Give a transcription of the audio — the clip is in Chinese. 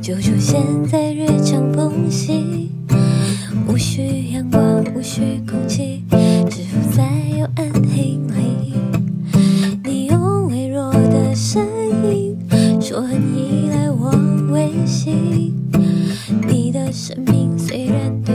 就出现在日常缝隙，无需阳光，无需空气，只浮在幽暗黑里。你用微弱的声音说很依赖我微信，你的生命虽然。